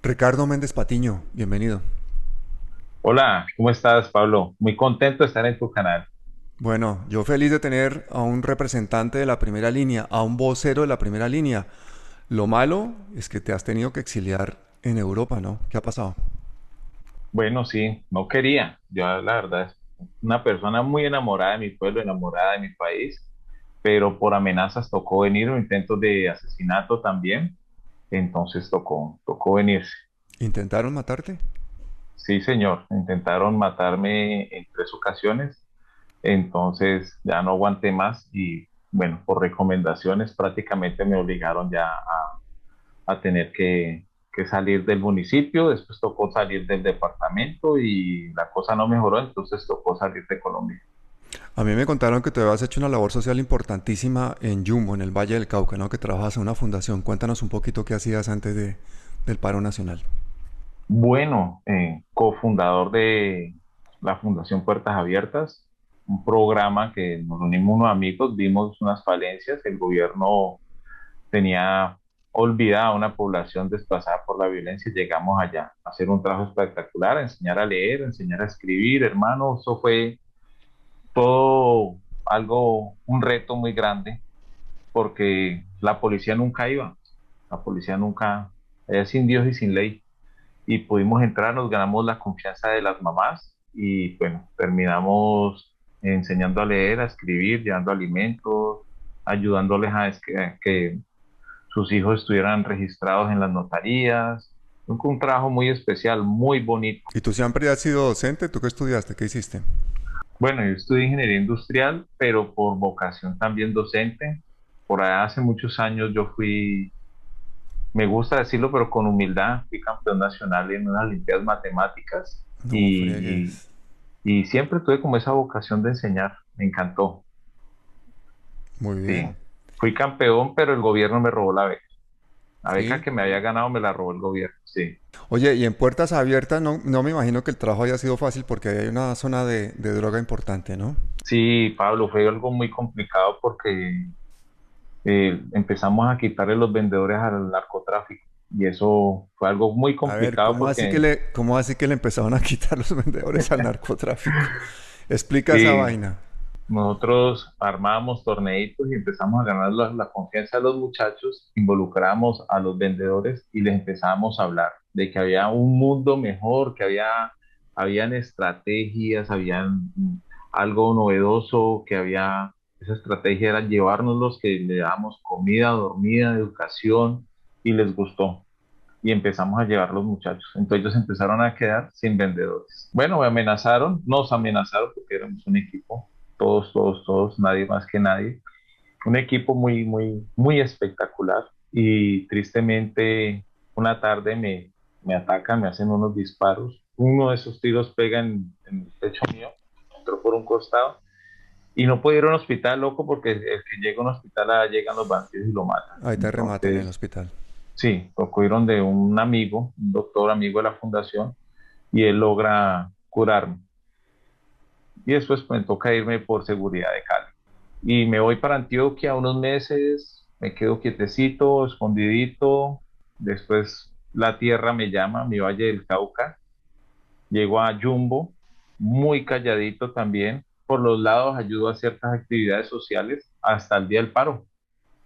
Ricardo Méndez Patiño, bienvenido. Hola, ¿cómo estás, Pablo? Muy contento de estar en tu canal. Bueno, yo feliz de tener a un representante de la primera línea, a un vocero de la primera línea. Lo malo es que te has tenido que exiliar en Europa, ¿no? ¿Qué ha pasado? Bueno, sí, no quería. Yo, la verdad, es una persona muy enamorada de mi pueblo, enamorada de mi país, pero por amenazas tocó venir, intentos de asesinato también, entonces tocó, tocó venirse. ¿Intentaron matarte? Sí, señor, intentaron matarme en tres ocasiones, entonces ya no aguanté más y bueno, por recomendaciones prácticamente me obligaron ya a, a tener que, que salir del municipio, después tocó salir del departamento y la cosa no mejoró, entonces tocó salir de Colombia. A mí me contaron que tú habías hecho una labor social importantísima en Jumbo, en el Valle del Cauca, ¿no? Que trabajas en una fundación. Cuéntanos un poquito qué hacías antes de, del paro nacional. Bueno, eh, cofundador de la Fundación Puertas Abiertas, un programa que nos unimos unos amigos, vimos unas falencias, el gobierno tenía olvidada una población desplazada por la violencia, llegamos allá a hacer un trabajo espectacular, a enseñar a leer, a enseñar a escribir, hermano, eso fue todo algo, un reto muy grande, porque la policía nunca iba, la policía nunca, era sin Dios y sin ley y pudimos entrar, nos ganamos la confianza de las mamás y bueno, terminamos enseñando a leer, a escribir, llevando alimentos, ayudándoles a que, que sus hijos estuvieran registrados en las notarías. Un, un trabajo muy especial, muy bonito. ¿Y tú siempre has sido docente? ¿Tú qué estudiaste? ¿Qué hiciste? Bueno, yo estudié ingeniería industrial, pero por vocación también docente. Por allá hace muchos años yo fui me gusta decirlo, pero con humildad, fui campeón nacional en unas Olimpiadas Matemáticas No y, y siempre tuve como esa vocación de enseñar, me encantó. Muy Sí. bien. Fui campeón, pero el gobierno me robó la beca. La beca ¿Sí? que me había ganado me la robó el gobierno, sí. Oye, y en Puertas Abiertas no, no me imagino que el trabajo haya sido fácil porque hay una zona de, de droga importante, ¿no? Sí, Pablo, fue algo muy complicado porque eh, empezamos a quitarle los vendedores al narcotráfico y eso fue algo muy A ver, complicado ¿cómo así que porque le, cómo así que le empezaron a quitar los vendedores al narcotráfico? Explica esa vaina. Nosotros armábamos torneitos y empezamos a ganar la, confianza de los muchachos, involucramos a los vendedores y les empezamos a hablar de que había un mundo mejor, que había, habían estrategias, habían mm, algo novedoso, que había, esa estrategia era llevárnoslos, que le dábamos comida, dormida, educación y les gustó. Y empezamos a llevar los muchachos. Entonces ellos empezaron a quedar sin vendedores. Bueno, me amenazaron, nos amenazaron porque éramos un equipo todos, todos, todos, nadie más que nadie. Un equipo muy, muy, muy espectacular y tristemente una tarde me, me atacan, me hacen unos disparos. Uno de esos tiros pega en, en el pecho mío, entró por un costado y no puedo ir a un hospital, loco, porque el que llega a un hospital allá llegan los bandidos y lo matan. Ahí te rematan en el hospital. sí, tocó ir donde un amigo, un doctor amigo de la fundación y él logra curarme. Y después pues, me toca irme por seguridad de Cali. Y me voy para Antioquia unos meses, me quedo quietecito, escondidito. Después la tierra me llama, mi Valle del Cauca. Llego a Jumbo, muy calladito también. Por los lados ayudo a ciertas actividades sociales hasta el día del paro.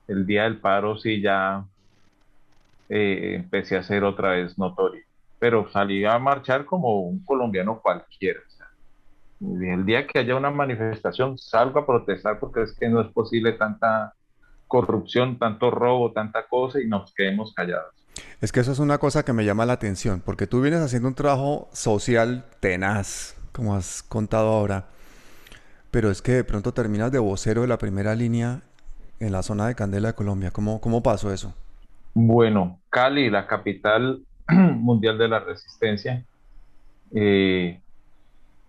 El día del paro sí ya eh, empecé a ser otra vez notorio. Pero salí a marchar como un colombiano cualquiera. El día que haya una manifestación, salgo a protestar porque es que no es posible tanta corrupción, tanto robo, tanta cosa y nos quedemos callados. Es que eso es una cosa que me llama la atención, porque tú vienes haciendo un trabajo social tenaz, como has contado ahora, pero es que de pronto terminas de vocero de la primera línea en la zona de Candela de Colombia. ¿Cómo, cómo pasó eso? Bueno, Cali, la capital mundial de la resistencia, eh,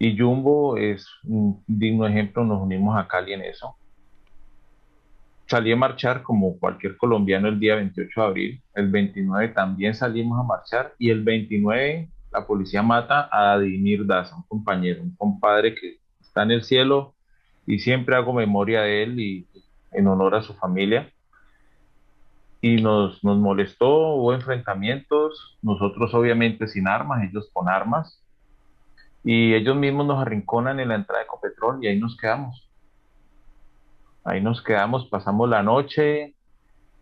y Jumbo es un digno ejemplo, nos unimos a Cali en eso. Salí a marchar como cualquier colombiano el día 28 de abril, el 29 también salimos a marchar y el 29 la policía mata a Adimir Daza, un compañero, un compadre que está en el cielo y siempre hago memoria de él y en honor a su familia. y nos, nos molestó, hubo enfrentamientos, nosotros obviamente sin armas, ellos con armas, y ellos mismos nos arrinconan en la entrada de Ecopetrol y ahí nos quedamos. Ahí nos quedamos, pasamos la noche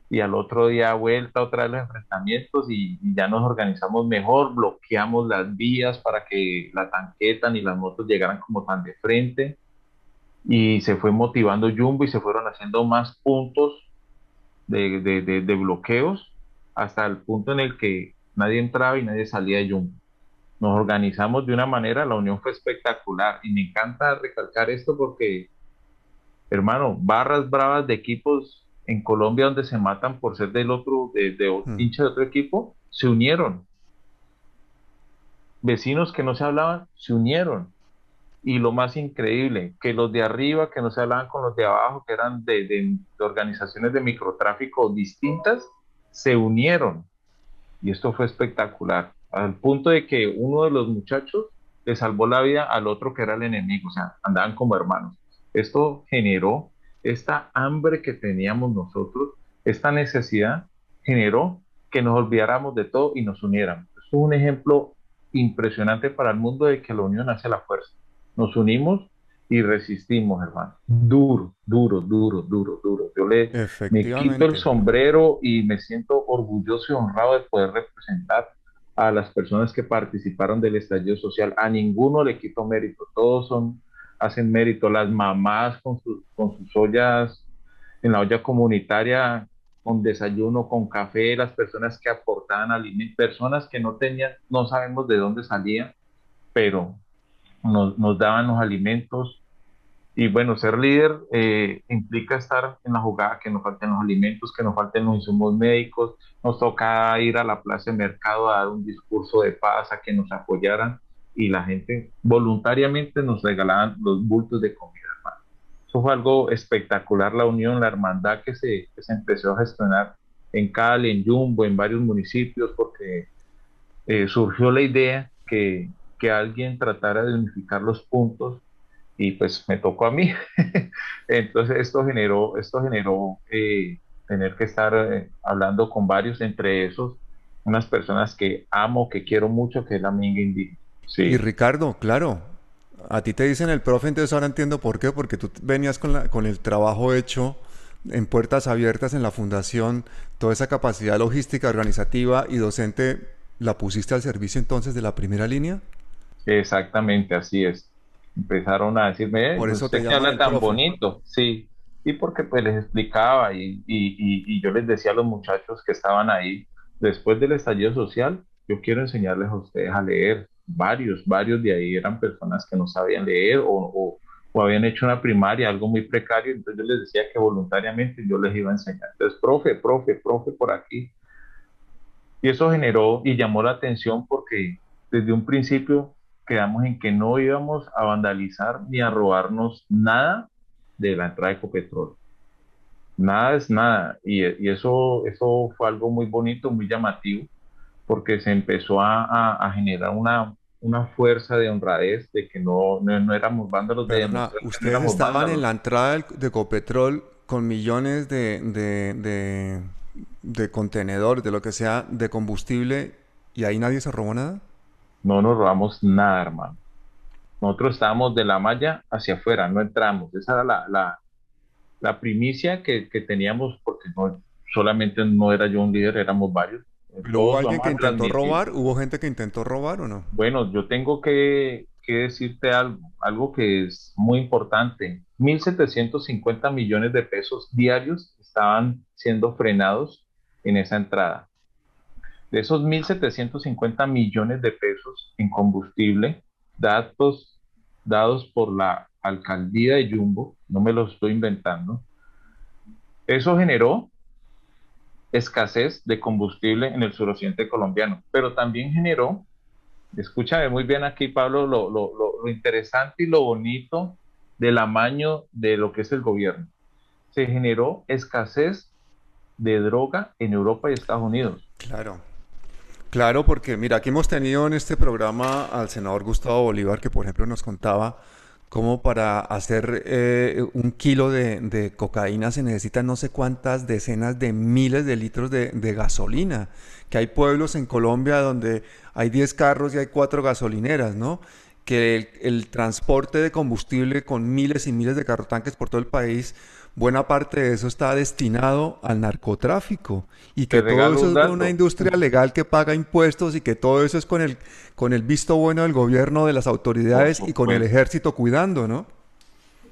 y al otro día vuelta otra vez los enfrentamientos y, ya nos organizamos mejor, bloqueamos las vías para que la tanqueta ni las motos llegaran como tan de frente y se fue motivando Jumbo y se fueron haciendo más puntos de, de bloqueos hasta el punto en el que nadie entraba y nadie salía de Jumbo nos organizamos de una manera, la unión fue espectacular y me encanta recalcar esto porque, hermano, barras bravas de equipos en Colombia donde se matan por ser del otro, de, de mm. hincha de otro equipo, se unieron. Vecinos que no se hablaban, se unieron. Y lo más increíble, que los de arriba, que no se hablaban con los de abajo, que eran de, de organizaciones de microtráfico distintas, se unieron. Y esto fue espectacular al punto de que uno de los muchachos le salvó la vida al otro que era el enemigo, o sea, andaban como hermanos. Esto generó esta hambre que teníamos nosotros, esta necesidad generó que nos olvidáramos de todo y nos uniéramos. es un ejemplo impresionante para el mundo de que la unión hace la fuerza. Nos unimos y resistimos, hermano. Duro, duro, duro, duro, duro. Yo le me quito el sombrero y me siento orgulloso y honrado de poder representar a las personas que participaron del estallido social. A ninguno le quito mérito, todos son, hacen mérito. Las mamás con, sus, con sus ollas en la olla comunitaria, con desayuno, con café, las personas que aportaban alimentos, personas que no tenían, no sabemos de dónde salían, pero nos, nos daban los alimentos, y bueno, ser líder eh, implica estar en la jugada, que nos falten los alimentos, que nos falten los insumos médicos. Nos toca ir a la plaza de mercado a dar un discurso de paz, a que nos apoyaran y la gente voluntariamente nos regalaban los bultos de comida. Eso fue algo espectacular, la unión, la hermandad que se, que se empezó a gestionar en Cali, en Jumbo, en varios municipios, porque eh, surgió la idea que, que alguien tratara de unificar los puntos y pues me tocó a mí. Entonces esto generó, esto generó eh, tener que estar eh, hablando con varios, entre esos unas personas que amo, que quiero mucho, que es la minga indígena. Sí. Y Ricardo, claro, a ti te dicen el profe, entonces ahora entiendo por qué, porque tú venías con, la, con el trabajo hecho en puertas abiertas en la fundación, toda esa capacidad logística, organizativa y docente, ¿la pusiste al servicio entonces de la primera línea? Exactamente, así es empezaron a decirme, Por eso te habla tan bonito, sí, y porque pues les explicaba y, y, y, yo les decía a los muchachos que estaban ahí, después del estallido social, yo quiero enseñarles a ustedes a leer, varios, varios de ahí eran personas que no sabían leer o, o, o habían hecho una primaria, algo muy precario, entonces yo les decía que voluntariamente yo les iba a enseñar, entonces, profe, profe, profe, por aquí. Y eso generó y llamó la atención porque desde un principio quedamos en que no íbamos a vandalizar ni a robarnos nada de la entrada de Ecopetrol. Nada es nada. Y, eso, eso fue algo muy bonito, muy llamativo, porque se empezó a, generar una, una fuerza de honradez de que no, no, éramos vándalos de Ustedes estaban en la entrada de Ecopetrol con millones de, de, de, de contenedores, de lo que sea, de combustible, y ahí nadie se robó nada no nos robamos nada, hermano. Nosotros estábamos de la malla hacia afuera, no entramos. Esa era la, la, la primicia que, que, teníamos, porque no, solamente no era yo un líder, éramos varios. ¿Hubo alguien que intentó robar? ¿Hubo gente que intentó robar o no? Bueno, yo tengo que, que decirte algo, algo que es muy importante. 1.750 millones de pesos diarios estaban siendo frenados en esa entrada. De esos 1.750 millones de pesos en combustible, datos dados por la alcaldía de Jumbo, no me los estoy inventando, eso generó escasez de combustible en el suroccidente colombiano, pero también generó, escúchame muy bien aquí Pablo, lo, lo, lo, interesante y lo bonito del amaño de lo que es el gobierno. Se generó escasez de droga en Europa y Estados Unidos. Claro. Claro, porque mira, aquí hemos tenido en este programa al senador Gustavo Bolívar, que por ejemplo nos contaba como para hacer eh, un kilo de, cocaína se necesitan no sé cuántas decenas de miles de litros de, gasolina, que hay pueblos en Colombia donde hay 10 carros y hay 4 gasolineras, ¿no? Que el, transporte de combustible con miles y miles de carrotanques por todo el país, buena parte de eso está destinado al narcotráfico y que todo eso es una industria legal que paga impuestos y que todo eso es con el con el visto bueno del gobierno, de las autoridades y con el ejército cuidando, ¿no?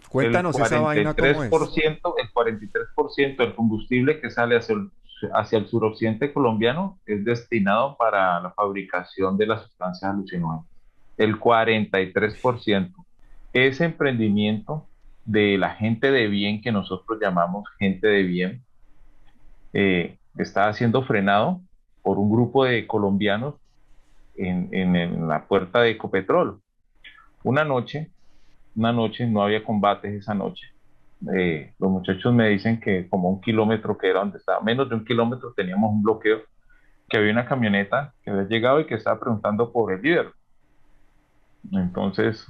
Cuéntanos esa vaina cómo es. El 43% del combustible que sale hacia el, hacia el suroccidente colombiano es destinado para la fabricación de las sustancias alucinógenas. El 43%. Ese emprendimiento de la gente de bien que nosotros llamamos gente de bien eh, está siendo frenado por un grupo de colombianos en, la puerta de Ecopetrol. Una noche, una noche, no había combates esa noche. Eh, los muchachos me dicen que como un kilómetro que era donde estaba, menos de un kilómetro teníamos un bloqueo, que había una camioneta que había llegado y que estaba preguntando por el líder. Entonces,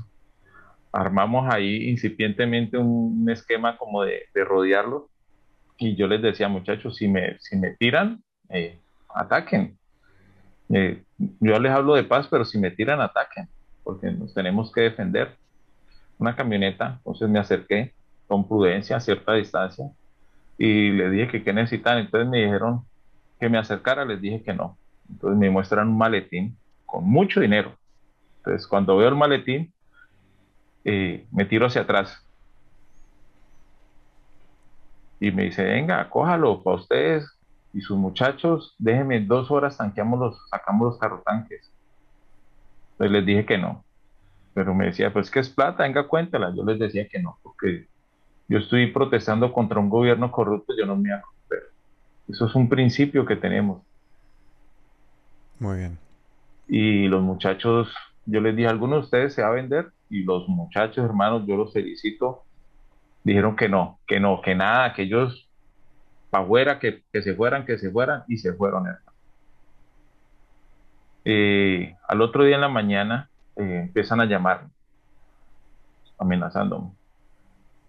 armamos ahí incipientemente un, esquema como de, rodearlo y yo les decía, muchachos, si me, si me tiran, eh, ataquen. Eh, yo les hablo de paz, pero si me tiran, ataquen, porque nos tenemos que defender. Una camioneta, entonces me acerqué con prudencia a cierta distancia y le dije que qué necesitan. Entonces me dijeron que me acercara, les dije que no. Entonces me muestran un maletín con mucho dinero. Entonces cuando veo el maletín, eh, me tiro hacia atrás. Y me dice, venga, cójalo para ustedes, y sus muchachos, déjenme dos horas, tanqueamos los, sacamos los carrotanques. Entonces les dije que no. Pero me decía, pues que es plata, venga, cuéntala. Yo les decía que no, porque yo estoy protestando contra un gobierno corrupto, yo no me hago. Eso es un principio que tenemos. Muy bien. Y los muchachos, yo les dije, ¿alguno de ustedes se va a vender? Y los muchachos, hermanos, yo los felicito, dijeron que no, que no, que nada, que ellos para afuera, que, se fueran, que se fueran, y se fueron. Eh, al otro día en la mañana eh, empiezan a llamarme, amenazándome.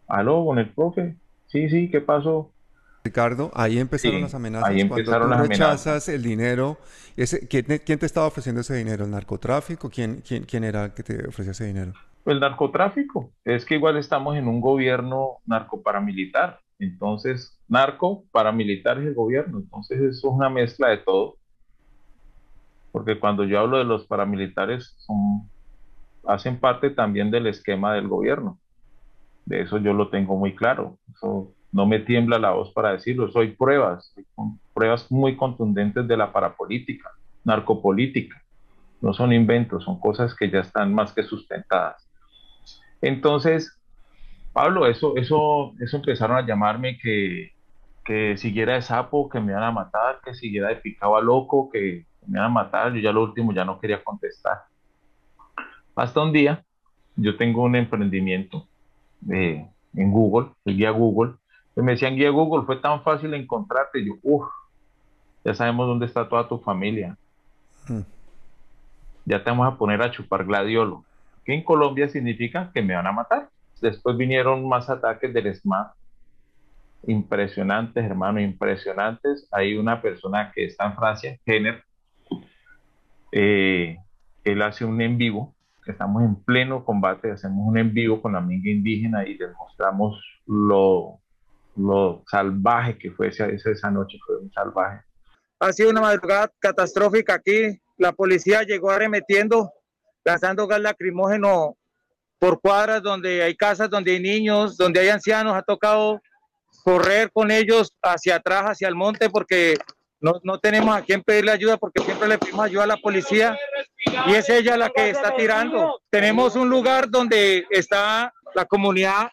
¿Aló, con el profe? Sí, sí, ¿qué pasó? Ricardo, ahí empezaron las amenazas. Ahí empezaron Cuando tú las rechazas el dinero, ese, ¿quién, te estaba ofreciendo ese dinero? ¿El narcotráfico? ¿Quién, quién, quién era el que te ofrecía ese dinero? El narcotráfico. Es que igual estamos en un gobierno narcoparamilitar. Entonces, narco, paramilitares y el gobierno. Entonces, eso es una mezcla de todo. Porque cuando yo hablo de los paramilitares, son, hacen parte también del esquema del gobierno. De eso yo lo tengo muy claro. Eso no me tiembla la voz para decirlo. Soy pruebas, pruebas muy contundentes de la parapolítica, narcopolítica. No son inventos, son cosas que ya están más que sustentadas. Entonces, Pablo, eso, eso, eso empezaron a llamarme que, que siguiera de sapo, que me iban a matar, que siguiera de picaba loco, que me iban a matar. Yo ya lo último ya no quería contestar. Hasta un día, yo tengo un emprendimiento en Google, el guía Google. Y me decían, guía Google, fue tan fácil encontrarte. yo, uff, ya sabemos dónde está toda tu familia. Hmm. Ya te vamos a poner a chupar gladiolo. Que en Colombia significa que me van a matar. Después vinieron más ataques del SMAT. Impresionantes, hermano, impresionantes. Hay una persona que está en Francia, Jenner. Eh, él hace un en vivo. Estamos en pleno combate, hacemos un en vivo con la amiga indígena y les mostramos lo, lo salvaje que fue esa, esa noche, fue un salvaje. Ha sido una madrugada catastrófica aquí. La policía llegó arremetiendo, lanzando gas lacrimógeno por cuadras donde hay casas, donde hay niños, donde hay ancianos, ha tocado correr con ellos hacia atrás, hacia el monte, porque no, no tenemos a quién pedirle ayuda, porque siempre le pedimos ayuda a la policía y es ella la que está tirando. Tenemos un lugar donde está la comunidad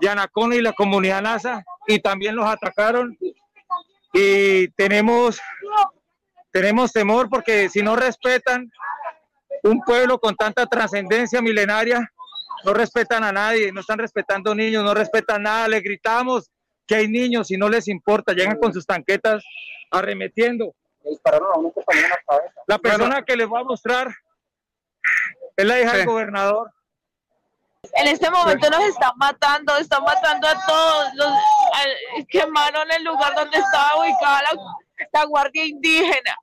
Yanacón y la comunidad NASA y también los atacaron y tenemos tenemos temor porque si no respetan un pueblo con tanta trascendencia milenaria, no respetan a nadie, no están respetando niños, no respetan nada, le gritamos que hay niños y no les importa, llegan con sus tanquetas arremetiendo. La persona que les va a mostrar es la hija del gobernador. En este momento nos están matando, están matando a todos. Los, quemaron el lugar donde estaba ubicada la Guardia Indígena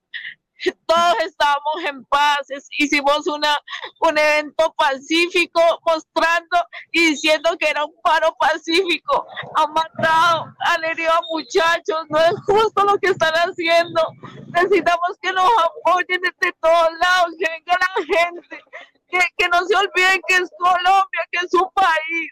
todos estábamos en paz, hicimos una, un evento pacífico mostrando y diciendo que era un paro pacífico. Han matado, han herido a muchachos, no es justo lo que están haciendo. Necesitamos que nos apoyen desde todos lados, que venga la gente, que, que no se olviden que es Colombia, que es su país.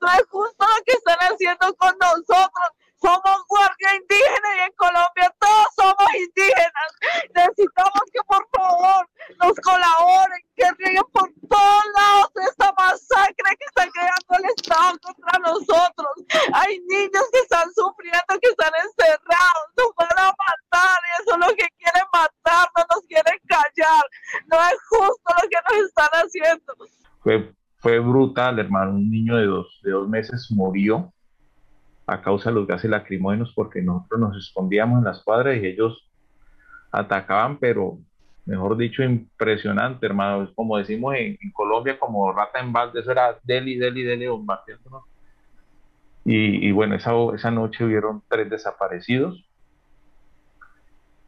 No es justo lo que están haciendo con nosotros somos guardia indígena y en Colombia todos somos indígenas. Necesitamos que por favor nos colaboren, que rieguen por todos lados esta masacre que está creando el Estado contra nosotros. Hay niños que están sufriendo, que están encerrados, nos van a matar y eso es lo que quieren matar, no nos quieren callar. No es justo lo que nos están haciendo. Fue, fue brutal, hermano. Un niño de dos, de dos meses murió a causa de los gases lacrimógenos porque nosotros nos escondíamos en las cuadras y ellos atacaban, pero mejor dicho, impresionante, hermano. Como decimos en, Colombia, como rata en balde, eso era deli, deli, deli, bombardeándonos. Y, y bueno, esa, esa noche hubieron tres desaparecidos.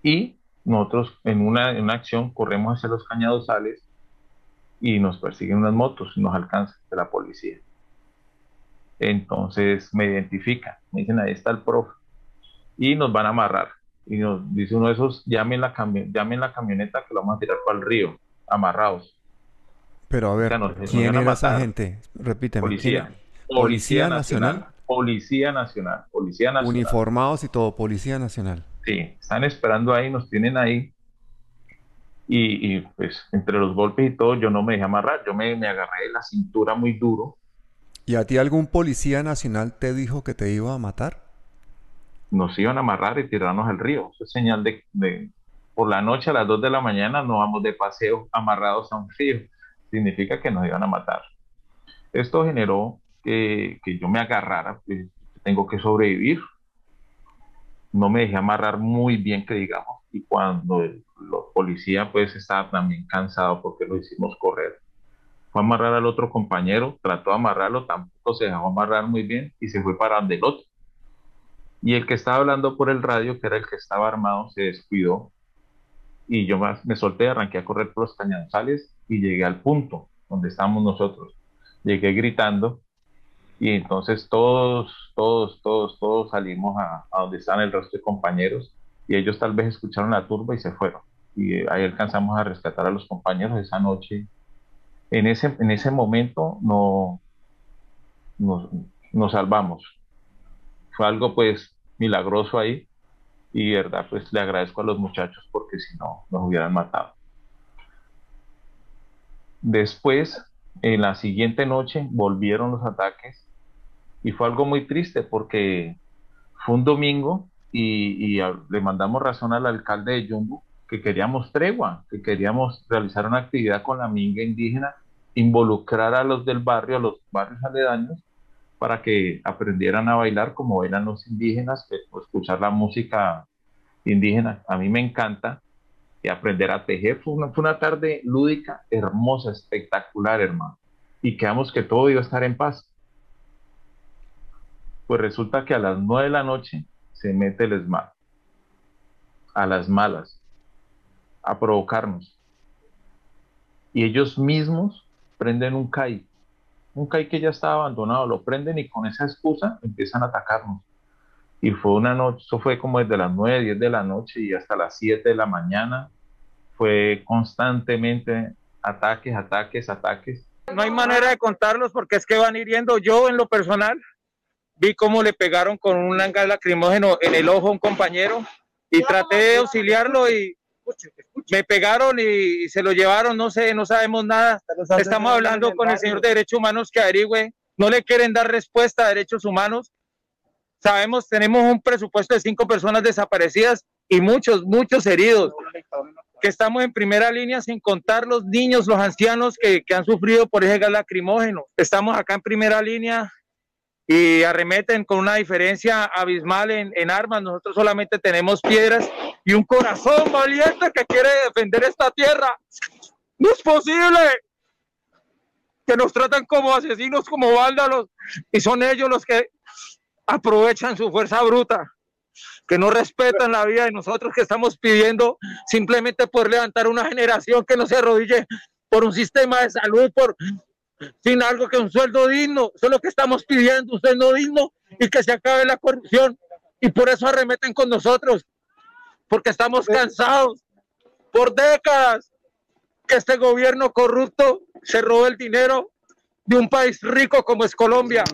Y nosotros en una, en una acción corremos hacia los cañadosales y nos persiguen unas motos y nos alcanza de la policía. Entonces me identifican, me dicen, ahí está el profe. Y nos van a amarrar. Y nos dice uno de esos, llamen la, llamen la camioneta que lo vamos a tirar para el río, amarrados. Pero a ver, ¿quién era esa gente? Repíteme. Policía. Policía, Nacional. Policía Nacional. Policía Nacional. Uniformados y todo, Policía Nacional. Sí, están esperando ahí, nos tienen ahí. Y, y, pues entre los golpes y todo, yo no me dejé amarrar, yo me, me agarré la cintura muy duro ¿Y a ti algún policía nacional te dijo que te iba a matar? Nos iban a amarrar y tirarnos al río. Eso es señal de, de, por la noche a las 2 de la mañana no vamos de paseo amarrados a un río. Significa que nos iban a matar. Esto generó que, que yo me agarrara, que tengo que sobrevivir. No me dejé amarrar muy bien, que digamos. Y cuando el, los policías pues estaba también cansado porque lo hicimos correr fue a amarrar al otro compañero, trató de amarrarlo, tampoco se dejó amarrar muy bien y se fue para del otro. Y el que estaba hablando por el radio, que era el que estaba armado, se descuidó y yo me solté, arranqué a correr por los cañadosales y llegué al punto donde estábamos nosotros. Llegué gritando y entonces todos, todos, todos, todos salimos a, a donde están el resto de compañeros y ellos tal vez escucharon la turba y se fueron. Y ahí alcanzamos a rescatar a los compañeros esa noche en ese, en ese momento no, nos, salvamos. Fue algo pues milagroso ahí y verdad pues le agradezco a los muchachos porque si no nos hubieran matado. Después, en la siguiente noche, volvieron los ataques y fue algo muy triste porque fue un domingo y, le mandamos razón al alcalde de Yumbo que queríamos tregua, que queríamos realizar una actividad con la minga indígena, involucrar a los del barrio, a los barrios aledaños, para que aprendieran a bailar como bailan los indígenas, escuchar la música indígena. A mí me encanta. Y aprender a tejer. Fue una, fue una tarde lúdica, hermosa, espectacular, hermano. Y quedamos que todo iba a estar en paz. Pues resulta que a las nueve de la noche se mete el ESMAD a las malas a provocarnos. Y ellos mismos prenden un CAI. Un CAI que ya estaba abandonado, lo prenden y con esa excusa empiezan a atacarnos. Y fue una noche, eso fue como desde las 9, 10 de la noche y hasta las 7 de la mañana. Fue constantemente ataques, ataques, ataques. No hay manera de contarlos porque es que van hiriendo. Yo en lo personal vi cómo le pegaron con un gas lacrimógeno en el ojo a un compañero y traté de auxiliarlo y me pegaron y, se lo llevaron, no sé, no sabemos nada. Estamos hablando con el señor de Derechos Humanos que averigüe. No le quieren dar respuesta a Derechos Humanos. Sabemos, tenemos un presupuesto de cinco personas desaparecidas y muchos, muchos heridos. Que estamos en primera línea sin contar los niños, los ancianos que, que han sufrido por ese gas lacrimógeno. Estamos acá en primera línea y arremeten con una diferencia abismal en, en, armas. Nosotros solamente tenemos piedras y un corazón valiente que quiere defender esta tierra. No es posible que nos tratan como asesinos, como vándalos, y son ellos los que aprovechan su fuerza bruta, que no respetan la vida de nosotros que estamos pidiendo simplemente por levantar una generación que no se arrodille por un sistema de salud, por sin algo que un sueldo digno. Eso es lo que estamos pidiendo, un sueldo digno y que se acabe la corrupción. Y por eso arremeten con nosotros, porque estamos cansados por décadas que este gobierno corrupto se robó el dinero de un país rico como es Colombia,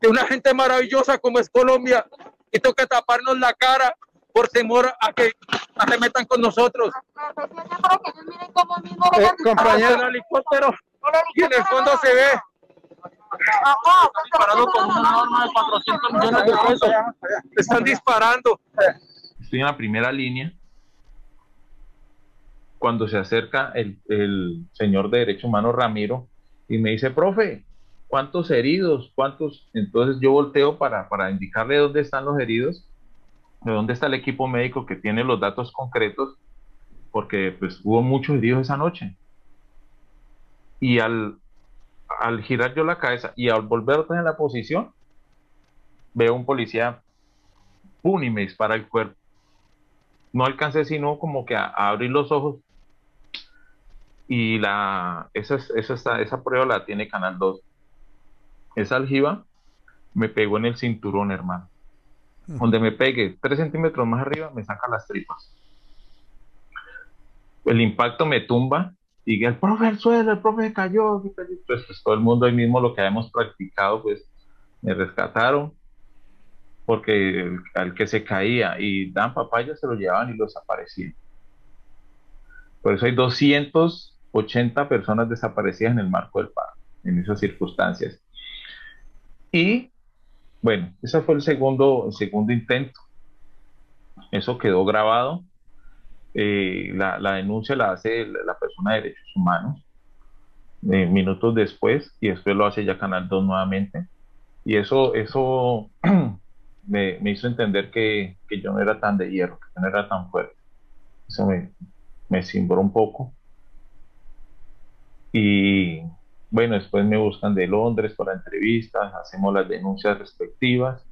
de una gente maravillosa como es Colombia, y toca taparnos la cara por temor a que arremetan con nosotros. Eh, compañero, el helicóptero, y en el fondo se ve disparando con una arma de 400 millones de pesos. Están disparando. Estoy en la primera línea. Cuando se acerca el, el señor de Derecho Humano Ramiro y me dice, profe, ¿cuántos heridos? ¿Cuántos? Entonces yo volteo para, para indicarle dónde están los heridos, de dónde está el equipo médico que tiene los datos concretos, porque pues hubo muchos heridos esa noche. Y al, al girar yo la cabeza y al volver otra en la posición, veo un policía, ¡pum! y me dispara el cuerpo. No alcancé sino como que a, abrir los ojos. Y la, esa, esa, esa prueba la tiene Canal 2. Esa aljiba me pegó en el cinturón, hermano. Donde me pegue tres centímetros más arriba, me saca las tripas. El impacto me tumba y el profe el suelo, el profe cayó, pues, pues, todo el mundo ahí mismo lo que habíamos practicado, pues me rescataron, porque al que se caía y dan papaya se lo llevaban y los desaparecían. Por eso hay 280 personas desaparecidas en el marco del paro, en esas circunstancias. Y bueno, ese fue el segundo, segundo intento. Eso quedó grabado eh, la, denuncia la hace la persona de derechos humanos eh, minutos después y después lo hace ya Canal 2 nuevamente. Y eso, eso me, hizo entender que, yo no era tan de hierro, que no era tan fuerte. Eso me, me cimbró un poco. Y bueno, después me buscan de Londres para entrevistas, hacemos las denuncias respectivas,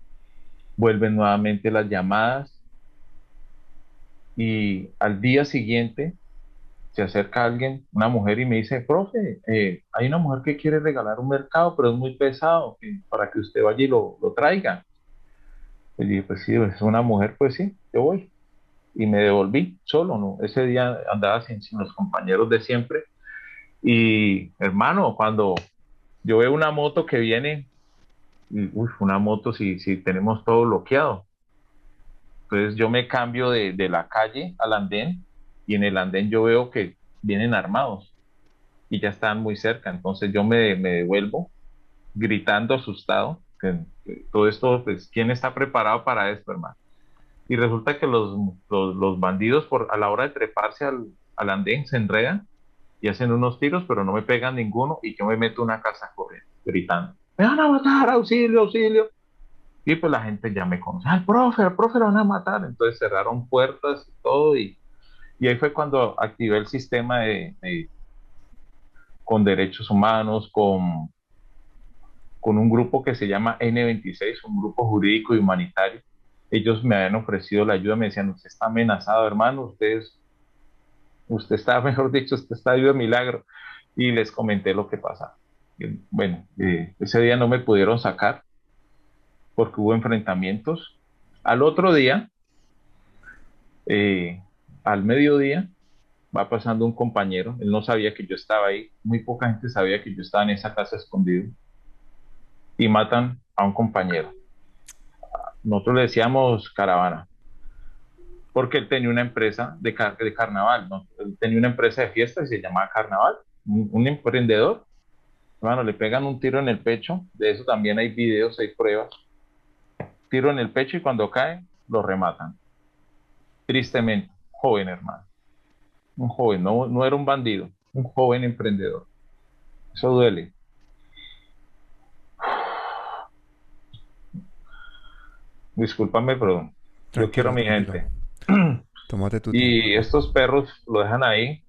vuelven nuevamente las llamadas y al día siguiente se acerca alguien, una mujer, y me dice, profe, eh, hay una mujer que quiere regalar un mercado, pero es muy pesado, para que usted vaya y lo, traiga. Y dije, pues sí, es una mujer, pues sí, yo voy. Y me devolví solo, ¿no? Ese día andaba sin, los compañeros de siempre. Y hermano, cuando yo veo una moto que viene, y, una moto si, si tenemos todo bloqueado. Entonces yo me cambio de, la calle al andén y en el andén yo veo que vienen armados y ya están muy cerca. Entonces yo me, devuelvo gritando asustado. Que, todo esto, pues, ¿quién está preparado para esto, hermano? Y resulta que los, los, bandidos por, a la hora de treparse al, al andén se enredan y hacen unos tiros, pero no me pegan ninguno y yo me meto una casa corriendo, gritando, me van a matar, auxilio, auxilio. Y pues la gente ya me conoce, al profe, al profe lo van a matar. Entonces cerraron puertas y todo. Y, y ahí fue cuando activé el sistema de, con derechos humanos, con, con un grupo que se llama N26, un grupo jurídico y humanitario. Ellos me habían ofrecido la ayuda, me decían, usted está amenazado, hermano, usted, usted está, mejor dicho, usted está vivo de milagro. Y les comenté lo que pasa. bueno, eh, ese día no me pudieron sacar, porque hubo enfrentamientos. Al otro día, eh, al mediodía, va pasando un compañero, él no sabía que yo estaba ahí, muy poca gente sabía que yo estaba en esa casa escondido, y matan a un compañero. Nosotros le decíamos caravana, porque él tenía una empresa de, de carnaval, él tenía una empresa de fiesta y se llamaba Carnaval, un, un emprendedor. Bueno, le pegan un tiro en el pecho, de eso también hay videos, hay pruebas tiro en el pecho y cuando cae, lo rematan. Tristemente, joven hermano. Un joven, no, no era un bandido, un joven emprendedor. Eso duele. Discúlpame, pero yo quiero a mi gente. Tómate tu y estos perros lo dejan ahí.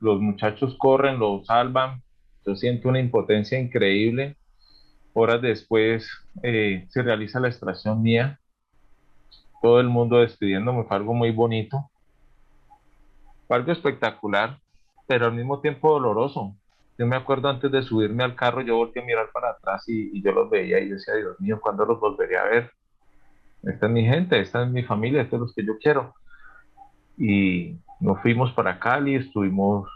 Los muchachos corren, lo salvan, yo siento una impotencia increíble. Horas después eh, se realiza la extracción mía. Todo el mundo despidiéndome, fue algo muy bonito. Fue algo espectacular, pero al mismo tiempo doloroso. Yo me acuerdo antes de subirme al carro, yo volteé a mirar para atrás y, yo los veía y decía, Dios mío, ¿cuándo los volveré a ver? Esta es mi gente, esta es mi familia, estos es los que yo quiero. Y nos fuimos para Cali, estuvimos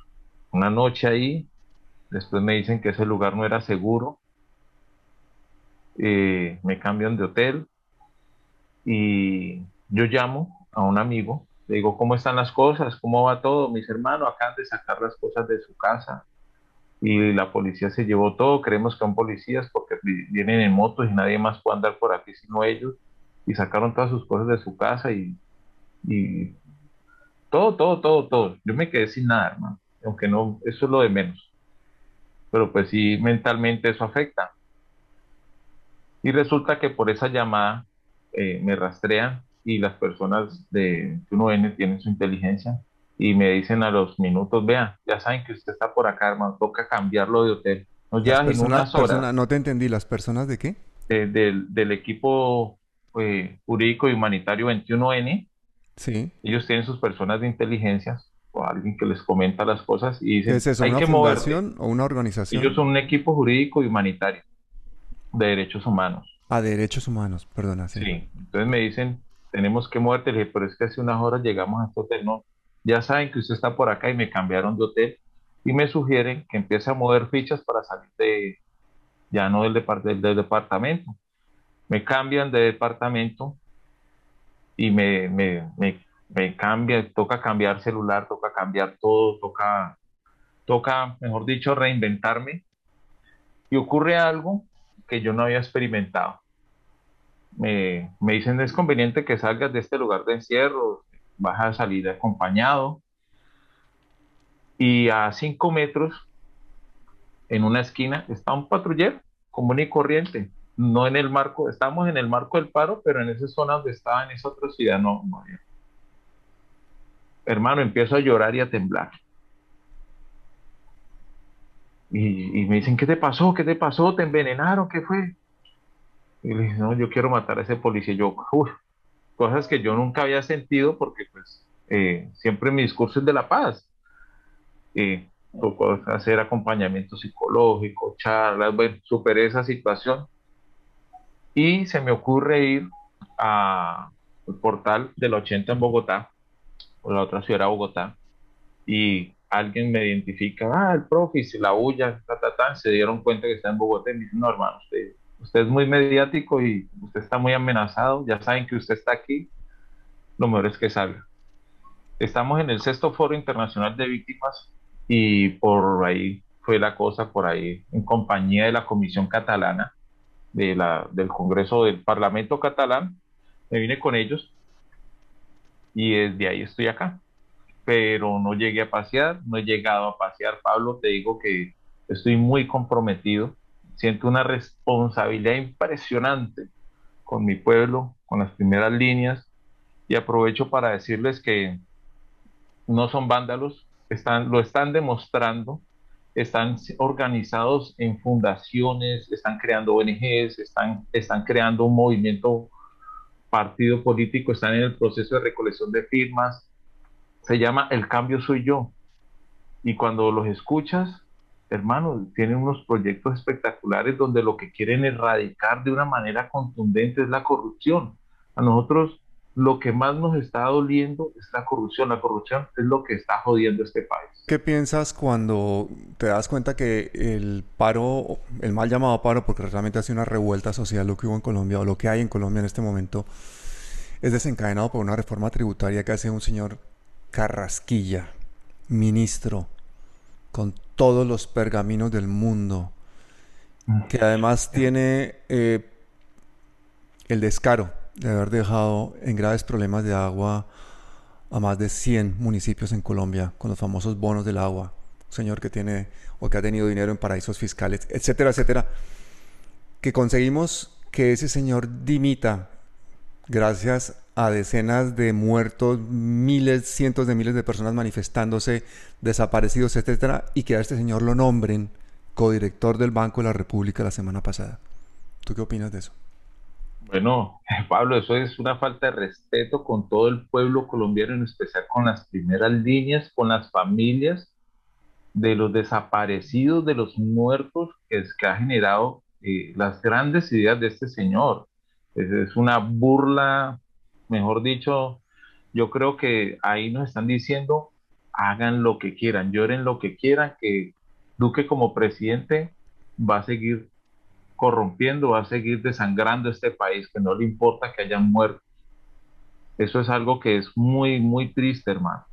una noche ahí, después me dicen que ese lugar no era seguro, eh, me cambian de hotel y yo llamo a un amigo, le digo, ¿cómo están las cosas? ¿Cómo va todo? Mis hermanos acaban de sacar las cosas de su casa y la policía se llevó todo, creemos que son policías porque vienen en motos y nadie más puede andar por aquí sino ellos y sacaron todas sus cosas de su casa y, y todo, todo, todo, todo. Yo me quedé sin nada, hermano aunque no, eso es lo de menos. Pero pues sí, mentalmente eso afecta. Y resulta que por esa llamada eh, me rastrean y las personas de 1N tienen su inteligencia y me dicen a los minutos, vean, ya saben que usted está por acá, hermano, toca cambiarlo de hotel. Nos llevan en unas horas. no te entendí, ¿las personas de qué? del, del, equipo eh, jurídico y humanitario 21N. Sí. Ellos tienen sus personas de inteligencia o alguien que les comenta las cosas y dicen, ¿Es eso, hay una que fundación o una organización? Ellos son un equipo jurídico y humanitario de derechos humanos. Ah, derechos humanos, perdona. Sí. entonces me dicen, tenemos que moverte, pero es que hace unas horas llegamos a este hotel, no, ya saben que usted está por acá y me cambiaron de hotel y me sugieren que empiece a mover fichas para salir de, ya no del, del departamento. Me cambian de departamento y me, me, me me cambia, toca cambiar celular, toca cambiar todo, toca, toca, mejor dicho, reinventarme. Y ocurre algo que yo no había experimentado. Me, me dicen, es conveniente que salgas de este lugar de encierro, vas a salir acompañado. Y a cinco metros, en una esquina, está un patrullero común y corriente. No en el marco, estamos en el marco del paro, pero en esa zona donde estaba, en esa otra ciudad, no, no había hermano, empiezo a llorar y a temblar. Y, me dicen, ¿qué te pasó? ¿Qué te pasó? ¿Te envenenaron? ¿Qué fue? Y le dije, no, yo quiero matar a ese policía. yo, cosas que yo nunca había sentido porque pues eh, siempre mi discurso es de la paz. Eh, hacer acompañamiento psicológico, charlas, bueno, superé esa situación. Y se me ocurre ir al portal del 80 en Bogotá o la otra ciudad era Bogotá, y alguien me identifica, ah, el profe, se la huya, ta, ta, ta, se dieron cuenta que está en Bogotá y me dicen, no, hermano, usted, usted es muy mediático y usted está muy amenazado, ya saben que usted está aquí, lo mejor es que salga. Estamos en el sexto foro internacional de víctimas y por ahí fue la cosa, por ahí, en compañía de la Comisión Catalana, de la, del Congreso del Parlamento Catalán, me vine con ellos y desde ahí estoy acá. Pero no llegué a pasear, no he llegado a pasear, Pablo, te digo que estoy muy comprometido, siento una responsabilidad impresionante con mi pueblo, con las primeras líneas, y aprovecho para decirles que no son vándalos, están, lo están demostrando, están organizados en fundaciones, están creando ONGs, están, están creando un movimiento partido político están en el proceso de recolección de firmas. Se llama El cambio soy yo. Y cuando los escuchas, hermano, tienen unos proyectos espectaculares donde lo que quieren erradicar de una manera contundente es la corrupción. A nosotros lo que más nos está doliendo es la corrupción. La corrupción es lo que está jodiendo este país. ¿Qué piensas cuando te das cuenta que el paro, el mal llamado paro, porque realmente ha sido una revuelta social lo que hubo en Colombia o lo que hay en Colombia en este momento, es desencadenado por una reforma tributaria que hace un señor Carrasquilla, ministro, con todos los pergaminos del mundo, que además tiene eh, el descaro de haber dejado en graves problemas de agua a más de 100 municipios en Colombia con los famosos bonos del agua. Un señor que tiene o que ha tenido dinero en paraísos fiscales, etcétera, etcétera. Que conseguimos que ese señor dimita gracias a decenas de muertos, miles, cientos de miles de personas manifestándose, desaparecidos, etcétera, y que a este señor lo nombren codirector del Banco de la República la semana pasada. ¿Tú qué opinas de eso? Bueno, Pablo, eso es una falta de respeto con todo el pueblo colombiano, en especial con las primeras líneas, con las familias de los desaparecidos, de los muertos que, que ha generado eh, las grandes ideas de este señor. Es, una burla, mejor dicho, yo creo que ahí nos están diciendo, hagan lo que quieran, lloren lo que quieran, que Duque como presidente va a seguir corrompiendo, va a seguir desangrando este país, que no le importa que hayan muerto. Eso es algo que es muy, muy triste, hermano.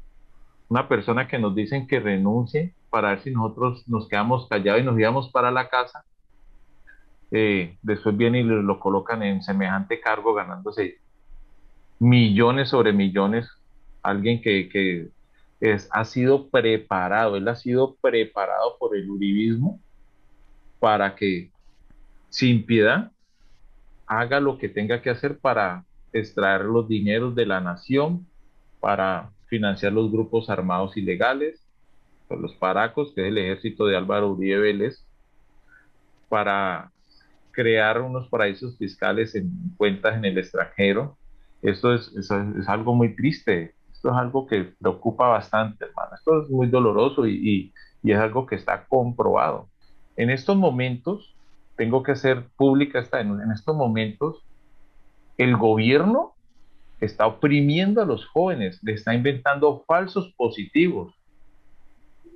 Una persona que nos dicen que renuncie para ver si nosotros nos quedamos callados y nos íbamos para la casa, eh, después viene y lo, colocan en semejante cargo ganándose millones sobre millones. Alguien que, es, ha sido preparado, él ha sido preparado por el uribismo para que sin piedad haga lo que tenga que hacer para extraer los dineros de la nación, para financiar los grupos armados ilegales, los paracos, que es el ejército de Álvaro Uribe Vélez, para crear unos paraísos fiscales en cuentas en el extranjero. Esto es, es, algo muy triste, esto es algo que preocupa bastante, hermano. Esto es muy doloroso y, y, es algo que está comprobado. En estos momentos, tengo que hacer pública esta, en, en estos momentos, el gobierno está oprimiendo a los jóvenes, le está inventando falsos positivos.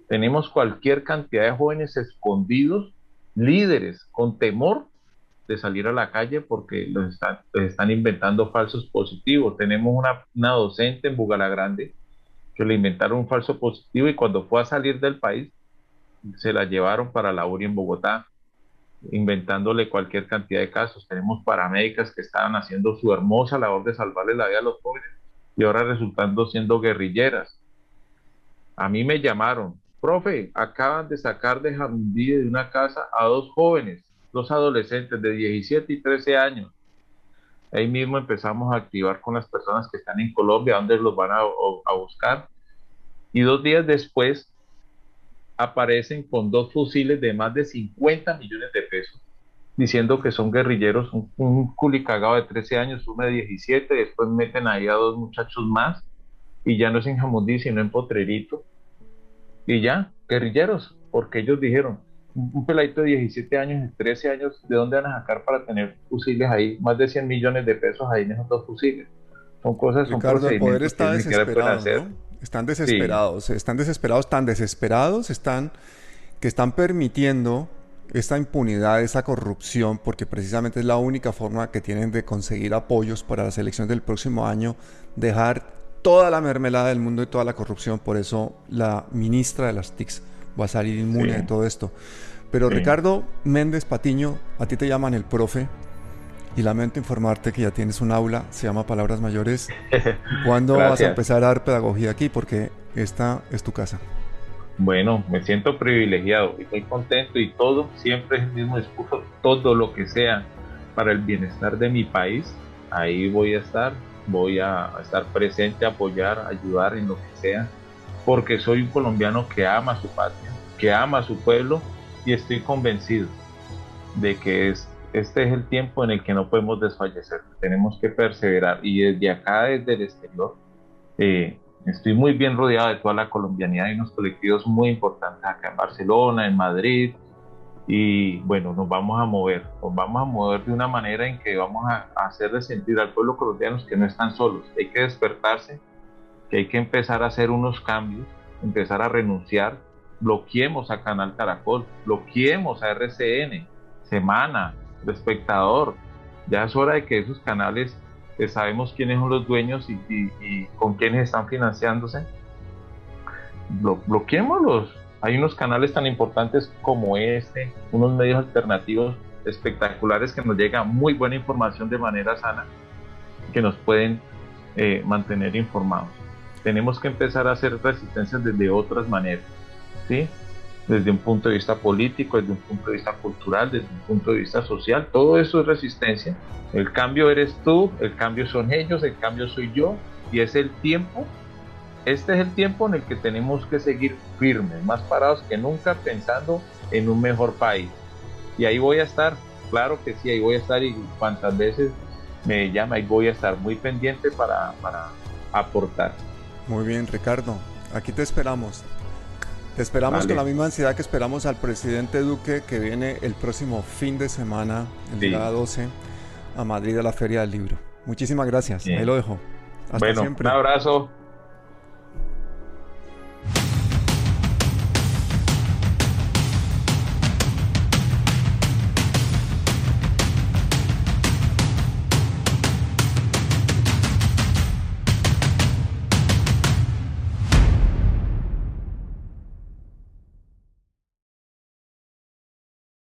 Tenemos cualquier cantidad de jóvenes escondidos, líderes con temor de salir a la calle porque los están, están inventando falsos positivos. Tenemos una, docente en Bugalagrande que le inventaron un falso positivo y cuando fue a salir del país se la llevaron para la URI en Bogotá, inventándole cualquier cantidad de casos. Tenemos paramédicas que estaban haciendo su hermosa labor de salvarle la vida a los jóvenes y ahora resultando siendo guerrilleras. A mí me llamaron, profe, acaban de sacar de Jamundí de una casa a dos jóvenes dos adolescentes de 17 y 13 años. Ahí mismo empezamos a activar con las personas que están en Colombia, donde los van a, buscar. Y dos días después aparecen con dos fusiles de más de 50 millones de diciendo que son guerrilleros, un, un culicagado de 13 años, uno de 17, después meten ahí a dos muchachos más, y ya no es en Jamundí, sino en Potrerito. Y ya, guerrilleros, porque ellos dijeron, un peladito de 17 años, 13 años, ¿de dónde van a sacar para tener fusiles ahí? Más de 100 millones de pesos ahí en esos dos fusiles. Son cosas, son Ricardo, el poder está desesperado, Están desesperados, están desesperados, tan desesperados están que están permitiendo esta impunidad, esa corrupción, porque precisamente es la única forma que tienen de conseguir apoyos para las elecciones del próximo año, dejar toda la mermelada del mundo y toda la corrupción. Por eso la ministra de las TICs va a salir inmune de todo esto. Pero Ricardo Méndez Patiño, a ti te llaman el profe y lamento informarte que ya tienes un aula, se llama Palabras Mayores. ¿Cuándo vas a empezar a dar pedagogía aquí? Porque esta es tu casa. Bueno, me siento privilegiado y estoy contento y todo, siempre es el mismo discurso, todo lo que sea para el bienestar de mi país, ahí voy a estar, voy a estar presente, apoyar, ayudar en lo que sea porque soy un colombiano que ama su patria, que ama su pueblo y estoy convencido de que es, este es el tiempo en el que no podemos desfallecer, tenemos que perseverar y desde acá, desde el exterior, eh, estoy muy bien rodeado de toda la colombianidad y unos colectivos muy importantes acá en Barcelona, en Madrid y bueno, nos vamos a mover, nos vamos a mover de una manera en que vamos a, a hacerle sentir al pueblo colombiano que no están solos, hay que despertarse que hay que empezar a hacer unos cambios, empezar a renunciar, bloqueemos a Canal Caracol, bloqueemos a RCN, Semana, El Espectador. Ya es hora de que esos canales, que sabemos quiénes son los dueños y, con quiénes están financiándose, bloqueémoslos. Hay unos canales tan importantes como este, unos medios alternativos espectaculares que nos llega muy buena información de manera sana, que nos pueden eh, mantener informados tenemos que empezar a hacer resistencias desde otras maneras, ¿sí? Desde un punto de vista político, desde un punto de vista cultural, desde un punto de vista social, todo eso es resistencia. El cambio eres tú, el cambio son ellos, el cambio soy yo, y es el tiempo este es el tiempo en el que tenemos que seguir firmes, más parados que nunca, pensando en un mejor país. Y ahí voy a estar, claro que sí, ahí voy a estar y cuantas veces me llama, ahí voy a estar muy pendiente para, para aportar. Muy bien, Ricardo, aquí te esperamos. Te esperamos con la misma ansiedad que esperamos al presidente Duque que viene el próximo fin de semana, el día 12, a Madrid a la Feria del Libro. Muchísimas gracias. Ahí lo dejo. Hasta bueno, siempre. Un abrazo.